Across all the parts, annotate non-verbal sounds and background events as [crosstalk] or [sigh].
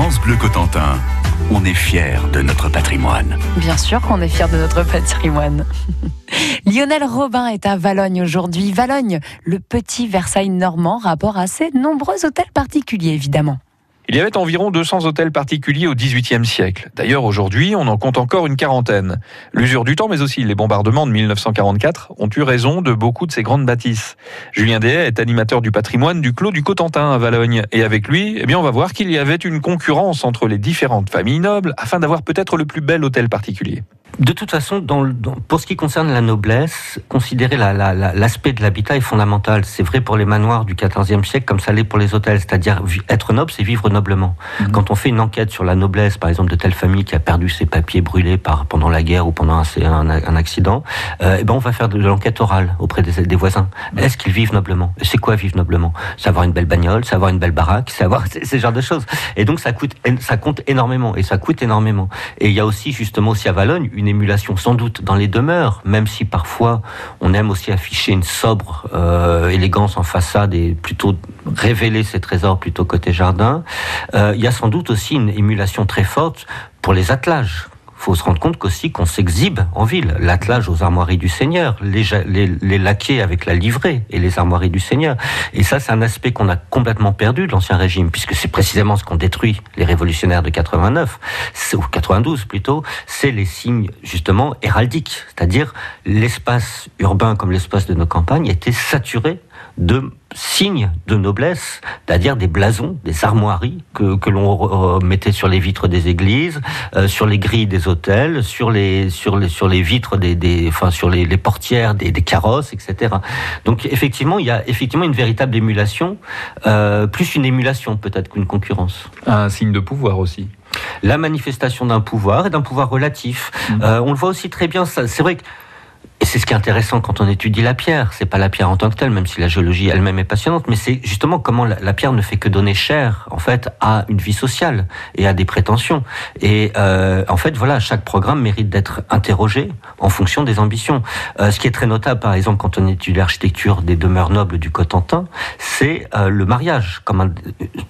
France Bleu Cotentin, on est fiers de notre patrimoine. Bien sûr qu'on est fiers de notre patrimoine. [laughs] Lionel Robin est à Valogne aujourd'hui. Valogne, le petit Versailles normand, rapport à ses nombreux hôtels particuliers évidemment. Il y avait environ 200 hôtels particuliers au XVIIIe siècle. D'ailleurs, aujourd'hui, on en compte encore une quarantaine. L'usure du temps, mais aussi les bombardements de 1944, ont eu raison de beaucoup de ces grandes bâtisses. Julien Dehaye est animateur du patrimoine du Clos du Cotentin à Valogne. Et avec lui, eh bien, on va voir qu'il y avait une concurrence entre les différentes familles nobles afin d'avoir peut-être le plus bel hôtel particulier. De toute façon, dans, pour ce qui concerne la noblesse, considérer l'aspect de l'habitat est fondamental. C'est vrai pour les manoirs du XIVe siècle comme ça l'est pour les hôtels. C'est-à-dire, être noble, c'est vivre noblement. Mhm. Quand on fait une enquête sur la noblesse, par exemple, de telle famille qui a perdu ses papiers brûlés par, pendant la guerre ou pendant un, un, accident, euh, eh ben on va faire de l'enquête orale auprès des, des voisins. Mhm. Est-ce qu'ils vivent noblement? C'est quoi vivre noblement? C'est avoir une belle bagnole, c'est avoir une belle baraque, c'est avoir [laughs] ce genre de choses. Et donc, ça, coûte, ça compte énormément. Et ça coûte énormément. Et il y a aussi, justement, aussi à Valogne, une émulation sans doute dans les demeures, même si parfois on aime aussi afficher une sobre euh, élégance en façade et plutôt révéler ses trésors plutôt côté jardin. Euh, il y a sans doute aussi une émulation très forte pour les attelages faut se rendre compte qu'aussi qu'on s'exhibe en ville. L'attelage aux armoiries du Seigneur, les, les, les, laquais avec la livrée et les armoiries du Seigneur. Et ça, c'est un aspect qu'on a complètement perdu de l'Ancien Régime, puisque c'est précisément ce qu'ont détruit les révolutionnaires de 89, ou 92 plutôt, c'est les signes justement héraldiques. C'est-à-dire l'espace urbain comme l'espace de nos campagnes était saturé de signes de noblesse, c'est-à-dire des blasons, des armoiries que, que l'on mettait sur les vitres des églises, euh, sur les grilles des hôtels, sur les, sur les, sur les vitres des, des enfin, sur les, les portières des, des, carrosses, etc. Donc effectivement, il y a effectivement une véritable émulation, euh, plus une émulation peut-être qu'une concurrence. Un signe de pouvoir aussi la manifestation d'un pouvoir et d'un pouvoir relatif. Mmh. Euh, on le voit aussi très bien. C'est vrai que et c'est ce qui est intéressant quand on étudie la pierre. C'est pas la pierre en tant que telle, même si la géologie elle-même est passionnante, mais c'est justement comment la, pierre ne fait que donner chair, en fait, à une vie sociale et à des prétentions. Et euh, en fait, voilà, chaque programme mérite d'être interrogé en fonction des ambitions. Euh, ce qui est très notable, par exemple, quand on étudie l'architecture des demeures nobles du Cotentin, c'est euh, le mariage. Comme un,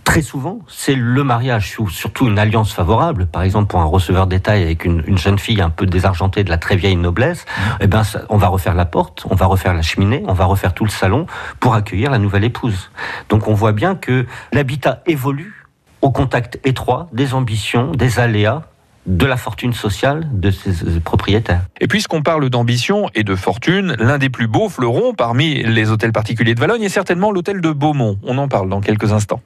très souvent, c'est le mariage, surtout une alliance favorable. Par exemple, pour un receveur d'État avec une, une, jeune fille un peu désargentée de la très vieille noblesse, eh ben on va refaire la porte, on va refaire la cheminée, on va refaire tout le salon pour accueillir la nouvelle épouse. Donc on voit bien que l'habitat évolue au contact étroit des ambitions, des aléas de la fortune sociale de ses propriétaires. Et puisqu'on parle d'ambition et de fortune, l'un des plus beaux fleurons parmi les hôtels particuliers de Valogne est certainement l'hôtel de Beaumont. On en parle dans quelques instants.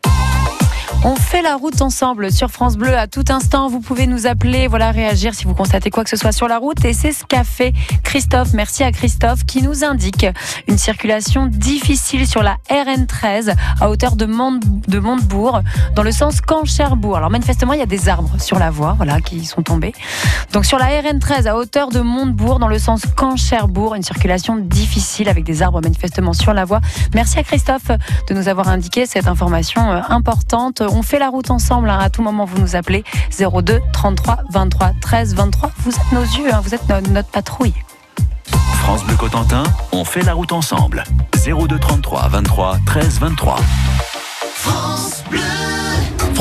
On fait la route ensemble sur France Bleu à tout instant. Vous pouvez nous appeler, voilà, réagir si vous constatez quoi que ce soit sur la route. Et c'est ce qu'a fait Christophe. Merci à Christophe qui nous indique une circulation difficile sur la RN13 à hauteur de, de Montebourg dans le sens Caen-Cherbourg. Alors manifestement, il y a des arbres sur la voie, voilà, qui sont tombés. Donc sur la RN13 à hauteur de Montebourg dans le sens Caen-Cherbourg, une circulation difficile avec des arbres manifestement sur la voie. Merci à Christophe de nous avoir indiqué cette information euh, importante on fait la route ensemble. Hein. À tout moment, vous nous appelez 02 33 23 13 23. Vous êtes nos yeux, hein. vous êtes notre, patrouille. France Bleu Cotentin, on fait la route ensemble. 02 33 23 13 23. France Bleu.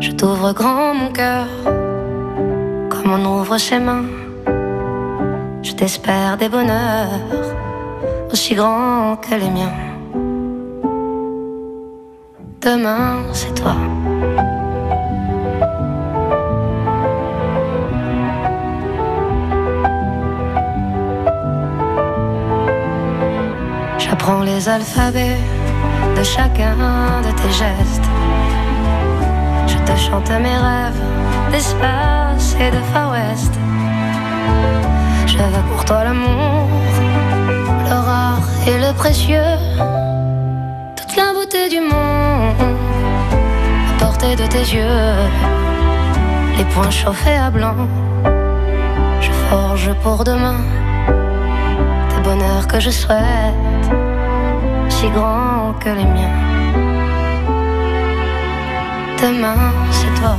Je t'ouvre grand mon cœur, comme on ouvre ses mains. Je t'espère des bonheurs aussi grands que les miens. Demain, c'est toi. J'apprends les alphabets de chacun de tes gestes. Je te chante mes rêves d'espace et de Far West. Je veux pour toi l'amour, le et le précieux, toute la beauté du monde, à portée de tes yeux, les poings chauffés à blanc. Je forge pour demain des bonheurs que je souhaite, si grands que les miens. Demain, c'est toi.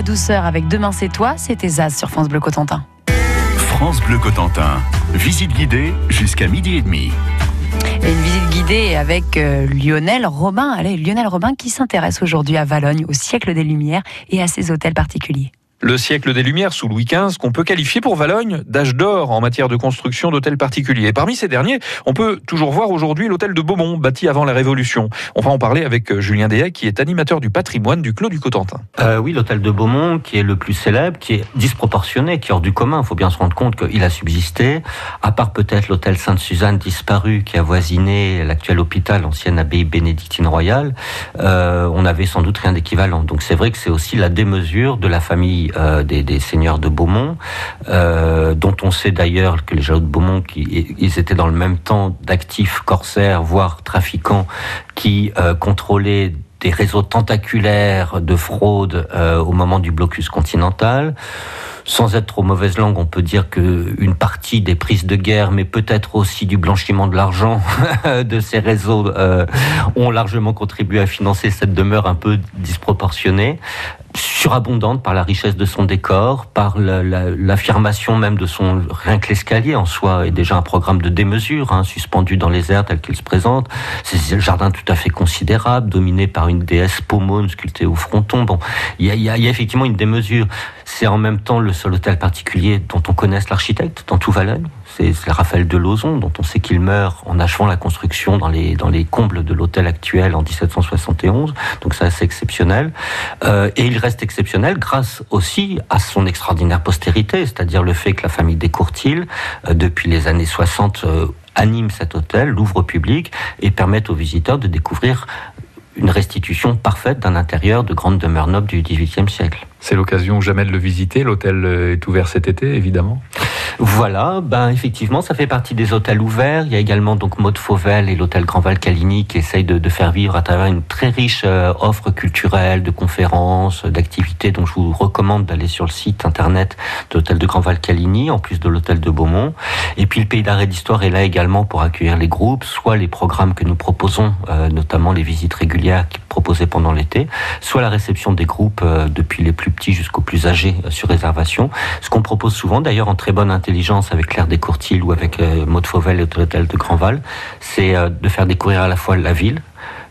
La douceur avec Demain c'est toi, c'était Zaz sur France Bleu Cotentin. France Bleu Cotentin. Visite guidée jusqu'à midi et demi. Et une visite guidée avec euh, Lionel Robin. Allez, Lionel Robin qui s'intéresse aujourd'hui à Valogne, au siècle des Lumières et à ses hôtels particuliers. Le siècle des Lumières sous Louis XV, qu'on peut qualifier pour Valogne d'âge d'or en matière de construction d'hôtels particuliers. Et parmi ces derniers, on peut toujours voir aujourd'hui l'hôtel de Beaumont, bâti avant la Révolution. On va en parler avec euh, Julien Deshaies, qui est animateur du patrimoine du Clos du Cotentin. Euh, oui, l'hôtel de Beaumont, qui est le plus célèbre, qui est disproportionné, qui est hors du commun. Il faut bien se rendre compte qu'il a subsisté, à part peut-être l'hôtel Sainte-Suzanne disparu, qui a voisiné l'actuel hôpital, l'ancienne abbaye bénédictine royale. Euh, on n'avait sans doute rien d'équivalent. Donc c'est vrai que c'est aussi la démesure de la famille euh, des, seigneurs de Beaumont, euh, dont on sait d'ailleurs que les jaloux de Beaumont, ils étaient dans le même temps d'actifs corsaires, voire trafiquants, qui euh, contrôlaient des réseaux tentaculaires de fraude au moment du blocus continental. Sans être trop mauvaise langue, on peut dire que une partie des prises de guerre, mais peut-être aussi du blanchiment de l'argent [laughs] de ces réseaux, euh, ont largement contribué à financer cette demeure un peu disproportionnée surabondante par la richesse de son décor, par l'affirmation la, la, même de son rien que l'escalier en soi est déjà un programme de démesure, hein, suspendu dans les airs tel qu'il se présente. C'est un jardin tout à fait considérable, dominé par une déesse pomone sculptée au fronton. Bon, il y a, y a, effectivement une démesure. C'est en même temps le seul hôtel particulier dont on connaisse l'architecte dans tout Valogne. C'est Raphaël Delozon, dont on sait qu'il meurt en achevant la construction dans les, dans les combles de l'hôtel actuel en 1771. Donc c'est assez exceptionnel. Euh, et il reste exceptionnel grâce aussi à son extraordinaire postérité, c'est-à-dire le fait que la famille Descourtil, euh, depuis les années 60, euh, anime cet hôtel, l'ouvre au public et permet aux visiteurs de découvrir une restitution parfaite d'un intérieur de grande demeure noble du XVIIIe siècle. C'est l'occasion jamais de le visiter. L'hôtel est ouvert cet été, évidemment. Voilà, ben effectivement, ça fait partie des hôtels ouverts. Il y a également donc Maud Fauvel et l'hôtel Grand Val Caligny qui essayent de, faire vivre à travers une très riche euh, offre culturelle, de conférences, d'activités. Donc je vous recommande d'aller sur le site internet de l'hôtel de Grand Val Caligny, en plus de l'hôtel de Beaumont. Et puis le Pays d'Arrêt d'Histoire est là également pour accueillir les groupes, soit les programmes que nous proposons, euh, notamment les visites régulières proposées pendant l'été, soit la réception des groupes euh, depuis les plus petits jusqu'aux plus âgés euh, sur réservation. Ce qu'on propose souvent, d'ailleurs en très bonne intelligence avec Claire Descourtil ou avec euh, Maud Fauvel et l'hôtel de Grandval, c'est de faire découvrir à la fois la ville,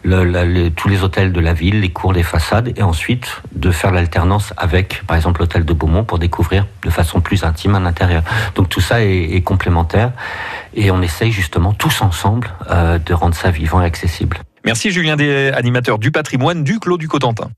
le, le, tous les hôtels de la ville, les cours, les façades, et ensuite de faire l'alternance avec, par exemple, l'hôtel de Beaumont pour découvrir de façon plus intime un intérieur. Donc tout ça est, est complémentaire et on essaye justement tous ensemble euh, de rendre ça vivant et accessible. Merci Julien des animateurs du patrimoine du Clos du Cotentin.